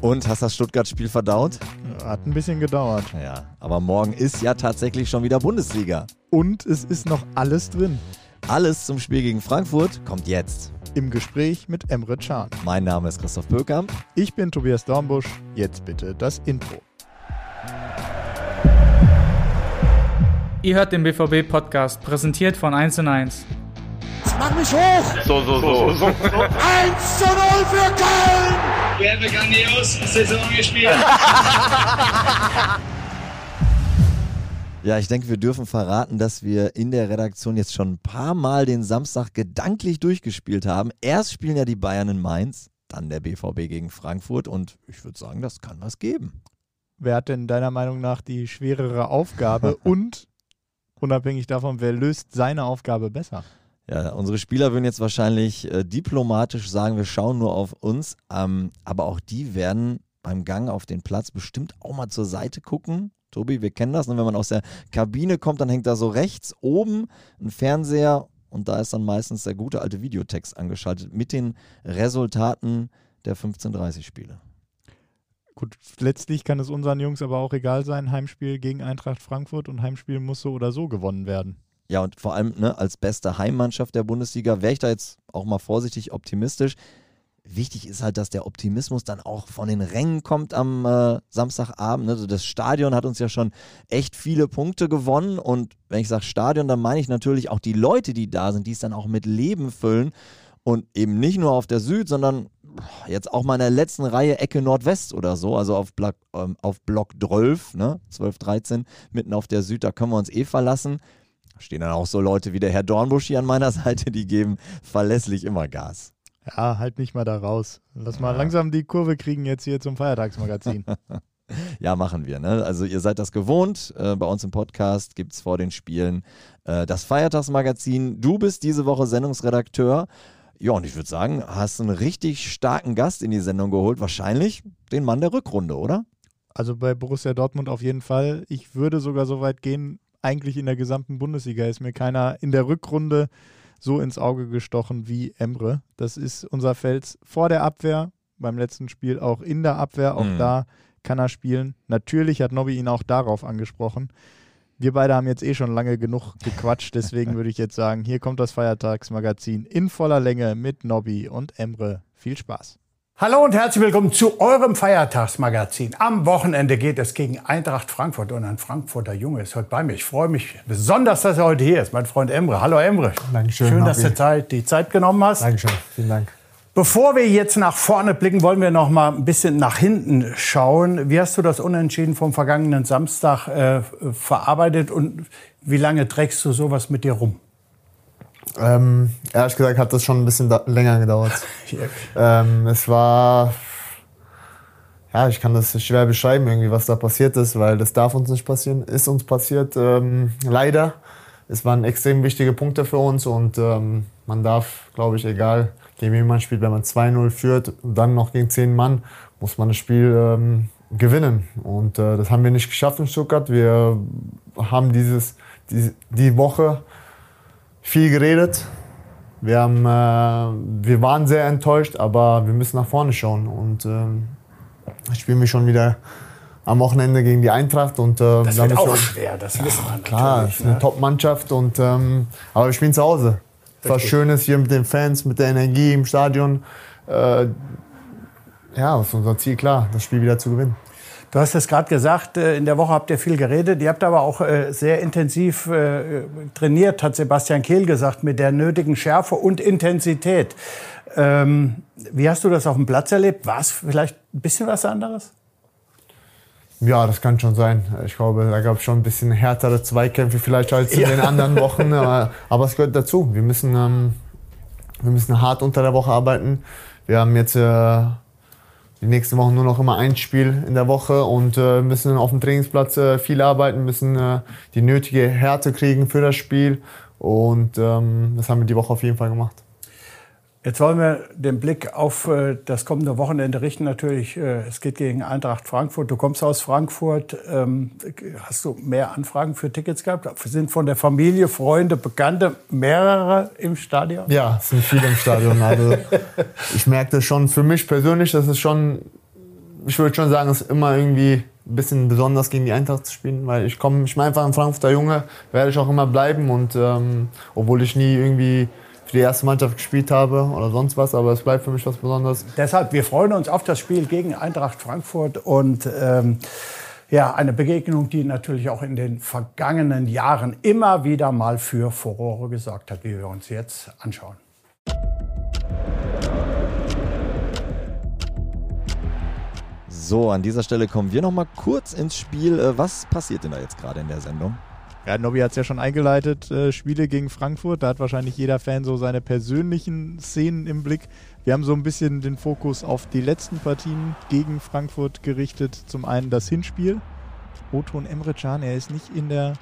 Und hast das Stuttgart-Spiel verdaut? Hat ein bisschen gedauert. Ja, aber morgen ist ja tatsächlich schon wieder Bundesliga. Und es ist noch alles drin. Alles zum Spiel gegen Frankfurt kommt jetzt. Im Gespräch mit Emre Can. Mein Name ist Christoph Pökamp. Ich bin Tobias Dornbusch. Jetzt bitte das Intro. Ihr hört den BVB-Podcast, präsentiert von 1 und 1. Mach mich hoch! So, so, so. so. 1 zu 0 für Köln! Wir haben eine grandiose Saison gespielt. Ja, ich denke, wir dürfen verraten, dass wir in der Redaktion jetzt schon ein paar Mal den Samstag gedanklich durchgespielt haben. Erst spielen ja die Bayern in Mainz, dann der BVB gegen Frankfurt und ich würde sagen, das kann was geben. Wer hat denn deiner Meinung nach die schwerere Aufgabe und unabhängig davon, wer löst seine Aufgabe besser? Ja, unsere Spieler würden jetzt wahrscheinlich äh, diplomatisch sagen, wir schauen nur auf uns, ähm, aber auch die werden beim Gang auf den Platz bestimmt auch mal zur Seite gucken. Tobi, wir kennen das, ne? wenn man aus der Kabine kommt, dann hängt da so rechts oben ein Fernseher und da ist dann meistens der gute alte Videotext angeschaltet mit den Resultaten der 15:30 Spiele. Gut, letztlich kann es unseren Jungs aber auch egal sein, Heimspiel gegen Eintracht Frankfurt und Heimspiel muss so oder so gewonnen werden. Ja, und vor allem ne, als beste Heimmannschaft der Bundesliga wäre ich da jetzt auch mal vorsichtig optimistisch. Wichtig ist halt, dass der Optimismus dann auch von den Rängen kommt am äh, Samstagabend. Ne? Also das Stadion hat uns ja schon echt viele Punkte gewonnen. Und wenn ich sage Stadion, dann meine ich natürlich auch die Leute, die da sind, die es dann auch mit Leben füllen. Und eben nicht nur auf der Süd, sondern jetzt auch mal in der letzten Reihe Ecke Nordwest oder so, also auf Block, ähm, auf Block 12, ne? 12, 13, mitten auf der Süd, da können wir uns eh verlassen stehen dann auch so Leute wie der Herr Dornbusch hier an meiner Seite, die geben verlässlich immer Gas. Ja, halt nicht mal da raus. Lass mal ja. langsam die Kurve kriegen jetzt hier zum Feiertagsmagazin. ja, machen wir. Ne? Also ihr seid das gewohnt. Äh, bei uns im Podcast gibt es vor den Spielen äh, das Feiertagsmagazin. Du bist diese Woche Sendungsredakteur. Ja, und ich würde sagen, hast einen richtig starken Gast in die Sendung geholt. Wahrscheinlich den Mann der Rückrunde, oder? Also bei Borussia Dortmund auf jeden Fall. Ich würde sogar so weit gehen, eigentlich in der gesamten Bundesliga ist mir keiner in der Rückrunde so ins Auge gestochen wie Emre. Das ist unser Fels vor der Abwehr, beim letzten Spiel auch in der Abwehr, auch mhm. da kann er spielen. Natürlich hat Nobby ihn auch darauf angesprochen. Wir beide haben jetzt eh schon lange genug gequatscht, deswegen würde ich jetzt sagen, hier kommt das Feiertagsmagazin in voller Länge mit Nobby und Emre. Viel Spaß. Hallo und herzlich willkommen zu eurem Feiertagsmagazin. Am Wochenende geht es gegen Eintracht Frankfurt und ein Frankfurter Junge ist heute bei mir. Ich freue mich besonders, dass er heute hier ist, mein Freund Emre. Hallo Emre. Dankeschön. Schön, dass du Zeit, die Zeit genommen hast. Dankeschön. Vielen Dank. Bevor wir jetzt nach vorne blicken, wollen wir noch mal ein bisschen nach hinten schauen. Wie hast du das Unentschieden vom vergangenen Samstag äh, verarbeitet und wie lange trägst du sowas mit dir rum? Ähm, ehrlich gesagt hat das schon ein bisschen länger gedauert. ähm, es war, ja, ich kann das schwer beschreiben, irgendwie, was da passiert ist, weil das darf uns nicht passieren, ist uns passiert, ähm, leider. Es waren extrem wichtige Punkte für uns und ähm, man darf, glaube ich, egal gegen wen man spielt, wenn man 2-0 führt und dann noch gegen 10 Mann, muss man das Spiel ähm, gewinnen. Und äh, das haben wir nicht geschafft in Stuttgart. Wir haben dieses, die, die Woche viel geredet. Wir, haben, äh, wir waren sehr enttäuscht, aber wir müssen nach vorne schauen. Und äh, spielen wir schon wieder am Wochenende gegen die Eintracht. Und, äh, das wird auch schwer, das wissen wir Klar, es ist eine ne? Top-Mannschaft. ähm, aber wir spielen zu Hause. Was Schönes hier mit den Fans, mit der Energie im Stadion. Äh, ja, ist unser Ziel klar, das Spiel wieder zu gewinnen. Du hast es gerade gesagt, äh, in der Woche habt ihr viel geredet. Ihr habt aber auch äh, sehr intensiv äh, trainiert, hat Sebastian Kehl gesagt, mit der nötigen Schärfe und Intensität. Ähm, wie hast du das auf dem Platz erlebt? War es vielleicht ein bisschen was anderes? Ja, das kann schon sein. Ich glaube, da gab es schon ein bisschen härtere Zweikämpfe vielleicht als in ja. den anderen Wochen. Aber, aber, es gehört dazu. Wir müssen, ähm, wir müssen hart unter der Woche arbeiten. Wir haben jetzt äh, die nächsten Wochen nur noch immer ein Spiel in der Woche und äh, müssen auf dem Trainingsplatz äh, viel arbeiten, müssen äh, die nötige Härte kriegen für das Spiel. Und ähm, das haben wir die Woche auf jeden Fall gemacht. Jetzt wollen wir den Blick auf äh, das kommende Wochenende richten. Natürlich, äh, es geht gegen Eintracht Frankfurt. Du kommst aus Frankfurt. Ähm, hast du mehr Anfragen für Tickets gehabt? Sind von der Familie, Freunde, Bekannte mehrere im Stadion? Ja, es sind viele im Stadion. Also ich merke das schon für mich persönlich, dass es schon, ich würde schon sagen, es ist immer irgendwie ein bisschen besonders gegen die Eintracht zu spielen, weil ich komme, ich bin einfach ein Frankfurter Junge, werde ich auch immer bleiben und ähm, obwohl ich nie irgendwie für die erste Mannschaft gespielt habe oder sonst was, aber es bleibt für mich was Besonderes. Deshalb, wir freuen uns auf das Spiel gegen Eintracht Frankfurt und ähm, ja, eine Begegnung, die natürlich auch in den vergangenen Jahren immer wieder mal für Furore gesorgt hat, wie wir uns jetzt anschauen. So, an dieser Stelle kommen wir noch mal kurz ins Spiel. Äh, was passiert denn da jetzt gerade in der Sendung? Ja, Nobby hat es ja schon eingeleitet, äh, Spiele gegen Frankfurt. Da hat wahrscheinlich jeder Fan so seine persönlichen Szenen im Blick. Wir haben so ein bisschen den Fokus auf die letzten Partien gegen Frankfurt gerichtet. Zum einen das Hinspiel. Oton Emre Can, er ist nicht in der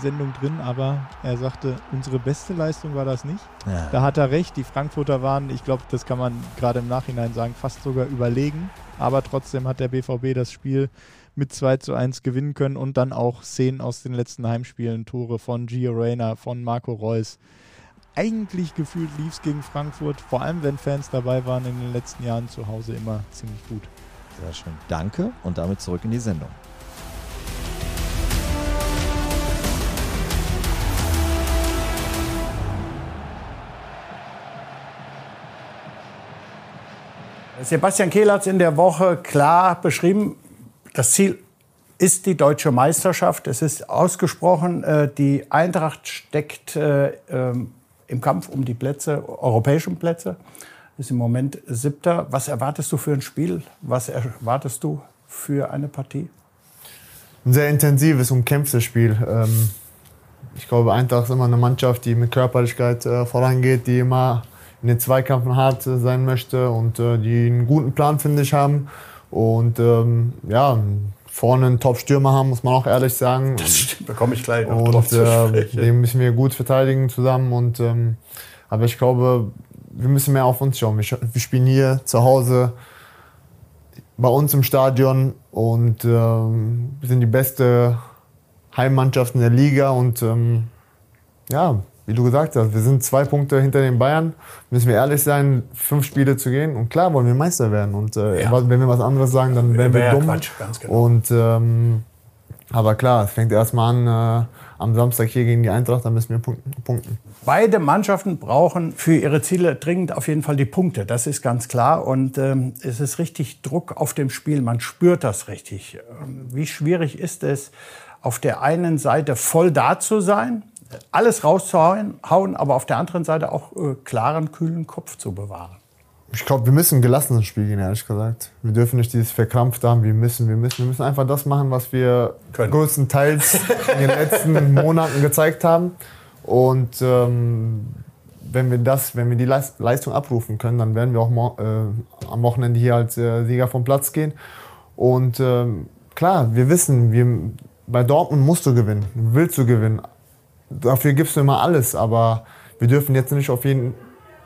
Sendung drin, aber er sagte, unsere beste Leistung war das nicht. Ja. Da hat er recht. Die Frankfurter waren, ich glaube, das kann man gerade im Nachhinein sagen, fast sogar überlegen. Aber trotzdem hat der BVB das Spiel mit 2 zu 1 gewinnen können und dann auch Szenen aus den letzten Heimspielen, Tore von Gio Reyna, von Marco Reus. Eigentlich gefühlt lief es gegen Frankfurt, vor allem wenn Fans dabei waren in den letzten Jahren zu Hause immer ziemlich gut. Sehr schön. Danke und damit zurück in die Sendung. Sebastian Kehl hat es in der Woche klar beschrieben. Das Ziel ist die deutsche Meisterschaft. Es ist ausgesprochen, äh, die Eintracht steckt äh, ähm, im Kampf um die Plätze, europäischen Plätze. Ist im Moment siebter. Was erwartest du für ein Spiel? Was erwartest du für eine Partie? Ein sehr intensives, umkämpftes Spiel. Ähm, ich glaube, Eintracht ist immer eine Mannschaft, die mit Körperlichkeit äh, vorangeht, die immer in den Zweikampfen hart sein möchte und die einen guten Plan, finde ich, haben. Und ähm, ja, vorne einen Top-Stürmer haben, muss man auch ehrlich sagen. Das stimmt, da komme ich gleich noch und, drauf zu äh, Den müssen wir gut verteidigen zusammen. Und, ähm, aber ich glaube, wir müssen mehr auf uns schauen. Wir, wir spielen hier zu Hause bei uns im Stadion und ähm, sind die beste Heimmannschaft in der Liga. Und ähm, ja, wie du gesagt hast, wir sind zwei Punkte hinter den Bayern. Müssen wir ehrlich sein, fünf Spiele zu gehen. Und klar wollen wir Meister werden. Und äh, ja. wenn wir was anderes sagen, dann wären wir dumm. Quatsch, genau. Und ähm, aber klar, es fängt erstmal an äh, am Samstag hier gegen die Eintracht, dann müssen wir punkten. Beide Mannschaften brauchen für ihre Ziele dringend auf jeden Fall die Punkte. Das ist ganz klar. Und ähm, es ist richtig Druck auf dem Spiel. Man spürt das richtig. Ähm, wie schwierig ist es, auf der einen Seite voll da zu sein alles rauszuhauen, aber auf der anderen Seite auch äh, klaren, kühlen Kopf zu bewahren. Ich glaube, wir müssen gelassen ins Spiel gehen, ehrlich gesagt. Wir dürfen nicht dieses verkrampft haben, wir müssen, wir müssen. Wir müssen einfach das machen, was wir Können. größtenteils in den letzten Monaten gezeigt haben. Und ähm, wenn wir das, wenn wir die Leistung abrufen können, dann werden wir auch äh, am Wochenende hier als äh, Sieger vom Platz gehen. Und ähm, klar, wir wissen, wir, bei Dortmund musst du gewinnen, willst du gewinnen dafür gibst du immer alles, aber wir dürfen jetzt nicht auf jeden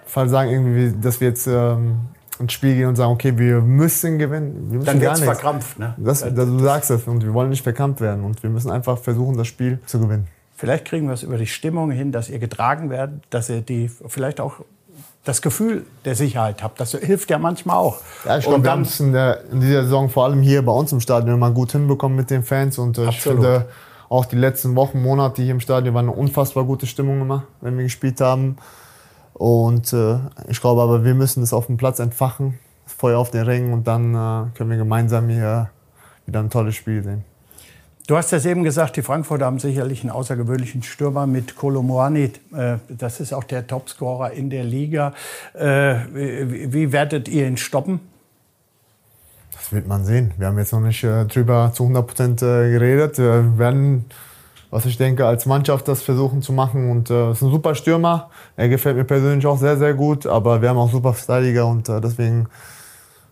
Fall sagen, irgendwie, dass wir jetzt ähm, ins Spiel gehen und sagen, okay, wir müssen gewinnen. Wir müssen Dann wird es verkrampft. Ne? Das, das, du sagst es und wir wollen nicht verkrampft werden und wir müssen einfach versuchen, das Spiel zu gewinnen. Vielleicht kriegen wir es über die Stimmung hin, dass ihr getragen werdet, dass ihr die vielleicht auch das Gefühl der Sicherheit habt. Das hilft ja manchmal auch. Ja, ich glaube, wir haben es in, in, dieser Saison vor allem hier bei uns im Stadion immer gut hinbekommen mit den Fans und äh, ich finde, auch die letzten Wochen, Monate hier im Stadion war eine unfassbar gute Stimmung immer, wenn wir gespielt haben. Und äh, ich glaube aber, wir müssen das auf dem Platz entfachen, das Feuer auf den Rängen und dann äh, können wir gemeinsam hier wieder ein tolles Spiel sehen. Du hast es eben gesagt, die Frankfurter haben sicherlich einen außergewöhnlichen Stürmer mit Kolomoani. Äh, das ist auch der Topscorer in der Liga. Äh, wie werdet ihr ihn stoppen? Das wird man sehen. Wir haben jetzt noch nicht äh, drüber zu 100 Prozent äh, geredet. Wir werden, was ich denke, als Mannschaft das versuchen zu machen. Und äh, ist ein super Stürmer. Er gefällt mir persönlich auch sehr, sehr gut. Aber wir haben auch super Verteidiger und äh, deswegen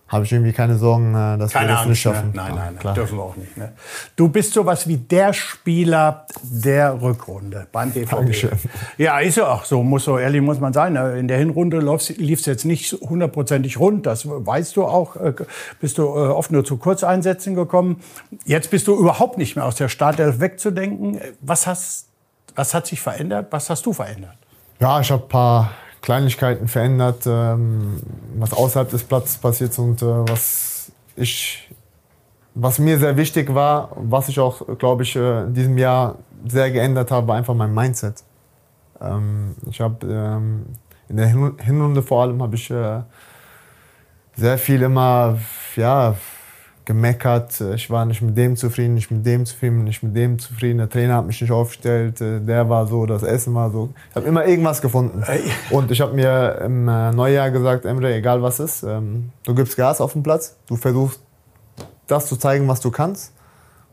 habe ich irgendwie keine Sorgen, äh, dass Keine wir das Angst, nicht schaffen. Ne? Nein, nein, klar. dürfen wir auch nicht. Ne? Du bist sowas wie der Spieler der Rückrunde beim BVB. Dankeschön. Ja, ist ja auch so, muss so ehrlich muss man sein. ne? In der Hinrunde lief es jetzt nicht hundertprozentig rund, das weißt du auch. äh, Bist du äh, oft nur zu Kurzeinsätzen gekommen. Jetzt bist du überhaupt nicht mehr aus der Startelf wegzudenken. Was, hast, was hat sich verändert? Was hast du verändert? Ja, ich habe ein paar Kleinigkeiten verändert, ähm, was außerhalb des Platzes passiert und äh, was ich, was mir sehr wichtig war, was ich auch, glaube ich, äh, in diesem Jahr sehr geändert habe, war einfach mein Mindset. Ähm, ich habe ähm, in der Hin- Hinrunde vor allem habe ich äh, sehr viel immer, ja, gemeckert. Ich war nicht mit dem zufrieden, nicht mit dem zufrieden, nicht mit dem zufrieden. Der Trainer hat mich nicht aufgestellt, äh, der war so, das Essen war so. Ich habe immer irgendwas gefunden. Und ich habe mir im äh, Neujahr gesagt, Emre, egal was ist, ähm, du gibst Gas auf den Platz, du versuchst das zu zeigen, was du kannst.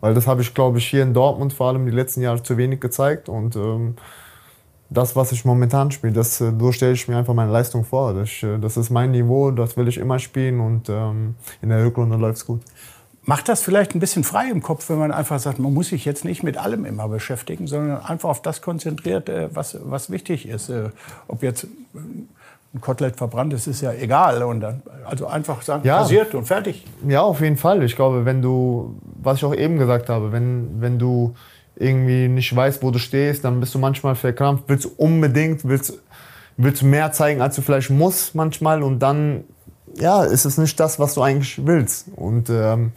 Weil das habe ich, glaube ich, hier in Dortmund vor allem die letzten Jahre zu wenig gezeigt. Und ähm, das, was ich momentan spiele, das, äh, so stelle ich mir einfach meine Leistung vor. Das, äh, das ist mein Niveau, das will ich immer spielen und ähm, in der Rückrunde läuft es gut. Macht das vielleicht ein bisschen frei im Kopf, wenn man einfach sagt, man muss sich jetzt nicht mit allem immer beschäftigen, sondern einfach auf das konzentriert, äh, was, was wichtig ist. Ob jetzt ein Kotelett verbrannt ist, ist ja egal. Und dann, also einfach sagen, Ja. passiert und fertig. Ja, auf jeden Fall. Ich glaube, wenn du, was ich auch eben gesagt habe, wenn, wenn du irgendwie nicht weißt, wo du stehst, dann bist du manchmal verkrampft, willst unbedingt, willst, willst mehr zeigen, als du vielleicht musst manchmal und dann, ja, ist es nicht das, was du eigentlich willst. Und ähm,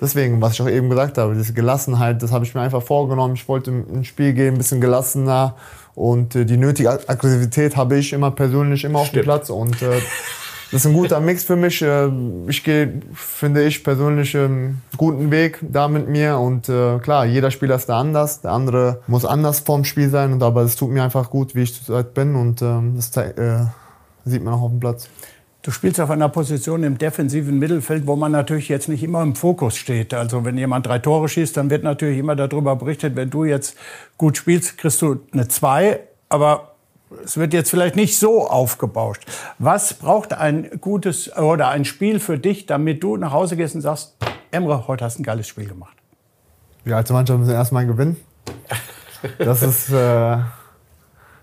deswegen, was ich auch eben gesagt habe, diese Gelassenheit, das habe ich mir einfach vorgenommen. Ich wollte ins Spiel gehen, ein bisschen gelassener und äh, die nötige Aggressivität habe ich immer persönlich immer auf dem Stimmt. Platz und äh, das ist ein guter Mix für mich. Äh, Ich gehe, finde ich, persönlich einen guten Weg da mit mir. Und äh, klar, jeder Spieler ist da anders. Der andere muss anders vorm Spiel sein. Und aber es tut mir einfach gut, wie ich zurzeit bin. Und ähm, das äh, sieht man auch auf dem Platz. Du spielst auf einer Position im defensiven Mittelfeld, wo man natürlich jetzt nicht immer im Fokus steht. Also wenn jemand drei Tore schießt, dann wird natürlich immer darüber berichtet, wenn du jetzt gut spielst, kriegst du eine zwei. Aber es wird jetzt vielleicht nicht so aufgebauscht. Was braucht ein gutes oder ein Spiel für dich, damit du nach Hause gehst und sagst, Emre, heute hast du ein geiles Spiel gemacht? Wir als Mannschaft müssen erstmal gewinnen. Das ist äh,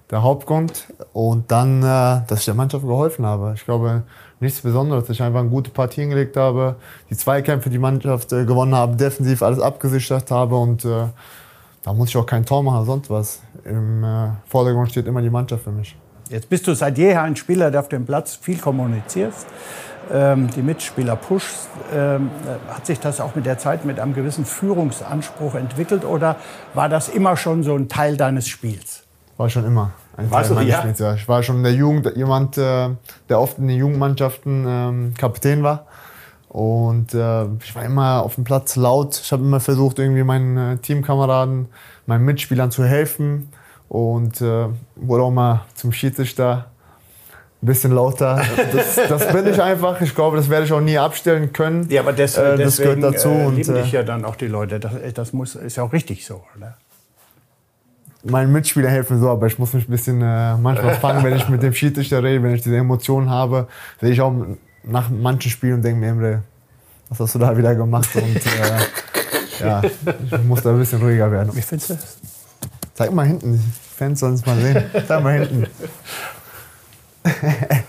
der Hauptgrund. Und dann, äh, dass ich der Mannschaft geholfen habe. Ich glaube, nichts Besonderes. dass Ich einfach eine gute Partie hingelegt habe, die Zweikämpfe die Mannschaft äh, gewonnen habe, defensiv alles abgesichert habe. Und äh, da muss ich auch kein Tor machen, sonst was. Im äh, Vordergrund steht immer die Mannschaft für mich. Jetzt bist du seit jeher ein Spieler, der auf dem Platz viel kommunizierst, ähm, die Mitspieler pushst. Ähm, äh, hat sich das auch mit der Zeit mit einem gewissen Führungsanspruch entwickelt oder war das immer schon so ein Teil deines Spiels? War schon immer ein Warst Teil du, meines ja? Spiels, ja. Ich war schon in der Jugend jemand, äh, der oft in den Jugendmannschaften ähm, Kapitän war. Und äh, ich war immer auf dem Platz laut. Ich habe immer versucht, irgendwie meinen äh, Teamkameraden, meinen Mitspielern zu helfen. Und äh, wurde auch mal zum Schiedsrichter ein bisschen lauter. Das, das bin ich einfach. Ich glaube, das werde ich auch nie abstellen können. Ja, aber des, Äh, das gehört dazu. äh, und, lieben äh, dich ja dann auch die Leute. Das, das muss, ist ja auch richtig so. Oder? meinen Mitspielern helfen so, aber ich muss mich ein bisschen äh, manchmal fangen, wenn ich mit dem Schiedsrichter rede, wenn ich diese Emotionen habe, sehe ich auch nach manchen Spielen und denke mir, Emre, was hast du da wieder gemacht? Und äh, ja, ich muss da ein bisschen ruhiger werden. Wie findest du das? Zeig mal hinten, die Fans sollen es mal sehen. Zeig mal hinten.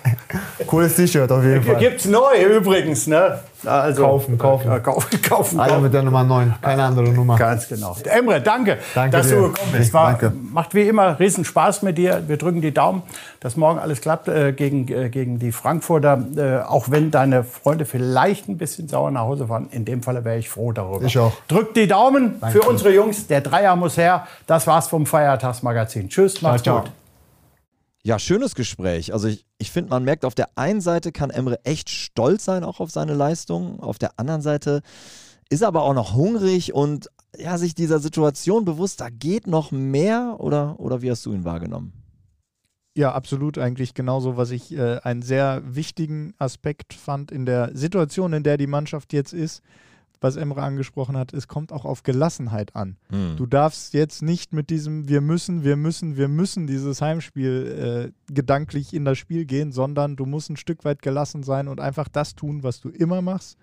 Cooles T-Shirt auf jeden Fall. Gibt's neu übrigens, ne? Also, Kaufen, kaufen. Ja, kaufen, kaufen. Alle kaufen. mit der Nummer 9, keine andere Nummer. Ganz genau. Emre, danke, Danke dass dir. du gekommen bist. War, Danke. Macht wie immer riesen Spaß mit dir. Wir drücken die Daumen, dass morgen alles klappt äh, gegen, äh, gegen die Frankfurter. Äh, auch wenn deine Freunde vielleicht ein bisschen sauer nach Hause fahren. In dem Falle wäre ich froh darüber. Ich auch. Drückt die Daumen Danke. für unsere Jungs. Der Dreier muss her. Das war's vom Feiertagsmagazin. Tschüss, macht's ciao. gut. Ja, schönes Gespräch. Also ich, ich finde, man merkt, auf der einen Seite kann Emre echt stolz sein, auch auf seine Leistung. Auf der anderen Seite ist er aber auch noch hungrig und ja, sich dieser Situation bewusst, da geht noch mehr oder, oder wie hast du ihn wahrgenommen? Ja, absolut eigentlich genauso, was ich äh, einen sehr wichtigen Aspekt fand in der Situation, in der die Mannschaft jetzt ist. Was Emre angesprochen hat, es kommt auch auf Gelassenheit an. Hm. Du darfst jetzt nicht mit diesem Wir müssen, wir müssen, wir müssen dieses Heimspiel äh, gedanklich in das Spiel gehen, sondern du musst ein Stück weit gelassen sein und einfach das tun, was du immer machst.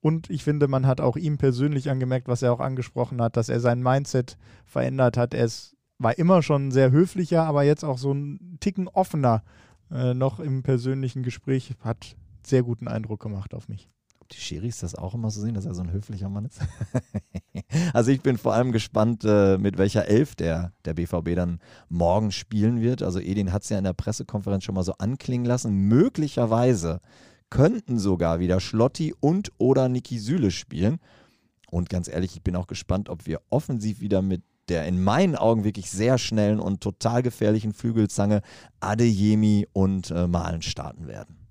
Und ich finde, man hat auch ihm persönlich angemerkt, was er auch angesprochen hat, dass er sein Mindset verändert hat. Er ist, war immer schon sehr höflicher, aber jetzt auch so ein Ticken offener äh, noch im persönlichen Gespräch. Hat sehr guten Eindruck gemacht auf mich. Ob die Schiris das auch immer so sehen, dass er so ein höflicher Mann ist? also ich bin vor allem gespannt, äh, mit welcher Elf der, der BVB dann morgen spielen wird. Also Edin hat es ja in der Pressekonferenz schon mal so anklingen lassen. Möglicherweise könnten sogar wieder Schlotti und oder Niki Süle spielen. Und ganz ehrlich, ich bin auch gespannt, ob wir offensiv wieder mit der in meinen Augen wirklich sehr schnellen und total gefährlichen Flügelzange Adeyemi und äh, Malen starten werden.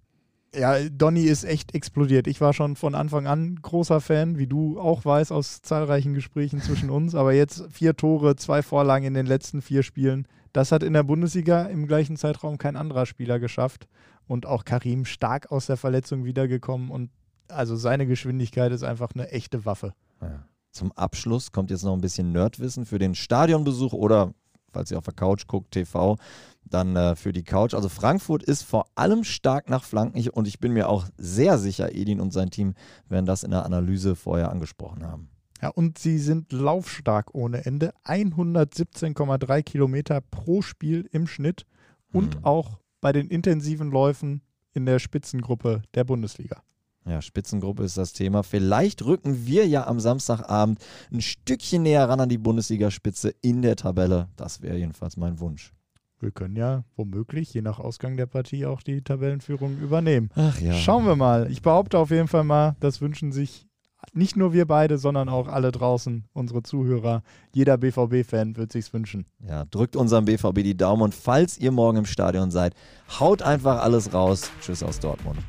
Ja, Donny ist echt explodiert. Ich war schon von Anfang an großer Fan, wie du auch weißt, aus zahlreichen Gesprächen zwischen uns. Aber jetzt vier Tore, zwei Vorlagen in den letzten vier Spielen. Das hat in der Bundesliga im gleichen Zeitraum kein anderer Spieler geschafft. Und auch Karim stark aus der Verletzung wiedergekommen. Und also seine Geschwindigkeit ist einfach eine echte Waffe. Ja. Zum Abschluss kommt jetzt noch ein bisschen Nerdwissen für den Stadionbesuch oder, falls ihr auf der Couch guckt, TV, dann äh, für die Couch. Also Frankfurt ist vor allem stark nach Flanken Ich- und ich bin mir auch sehr sicher, Edin und sein Team werden das in der Analyse vorher angesprochen haben. Ja, und sie sind laufstark ohne Ende. 117,3 Kilometer pro Spiel im Schnitt und Mhm. auch bei den intensiven Läufen in der Spitzengruppe der Bundesliga. Ja, Spitzengruppe ist das Thema. Vielleicht rücken wir ja am Samstagabend ein Stückchen näher ran an die Bundesligaspitze in der Tabelle. Das wäre jedenfalls mein Wunsch. Wir können ja womöglich, je nach Ausgang der Partie, auch die Tabellenführung übernehmen. Ach ja. Schauen wir mal. Ich behaupte auf jeden Fall mal, das wünschen sich nicht nur wir beide, sondern auch alle draußen, unsere Zuhörer. Jeder BVB-Fan wird sich's wünschen. Ja, drückt unserem BVB die Daumen und falls ihr morgen im Stadion seid, haut einfach alles raus. Tschüss aus Dortmund.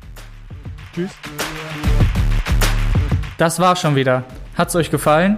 Tschüss. Das war's schon wieder. Hat's euch gefallen?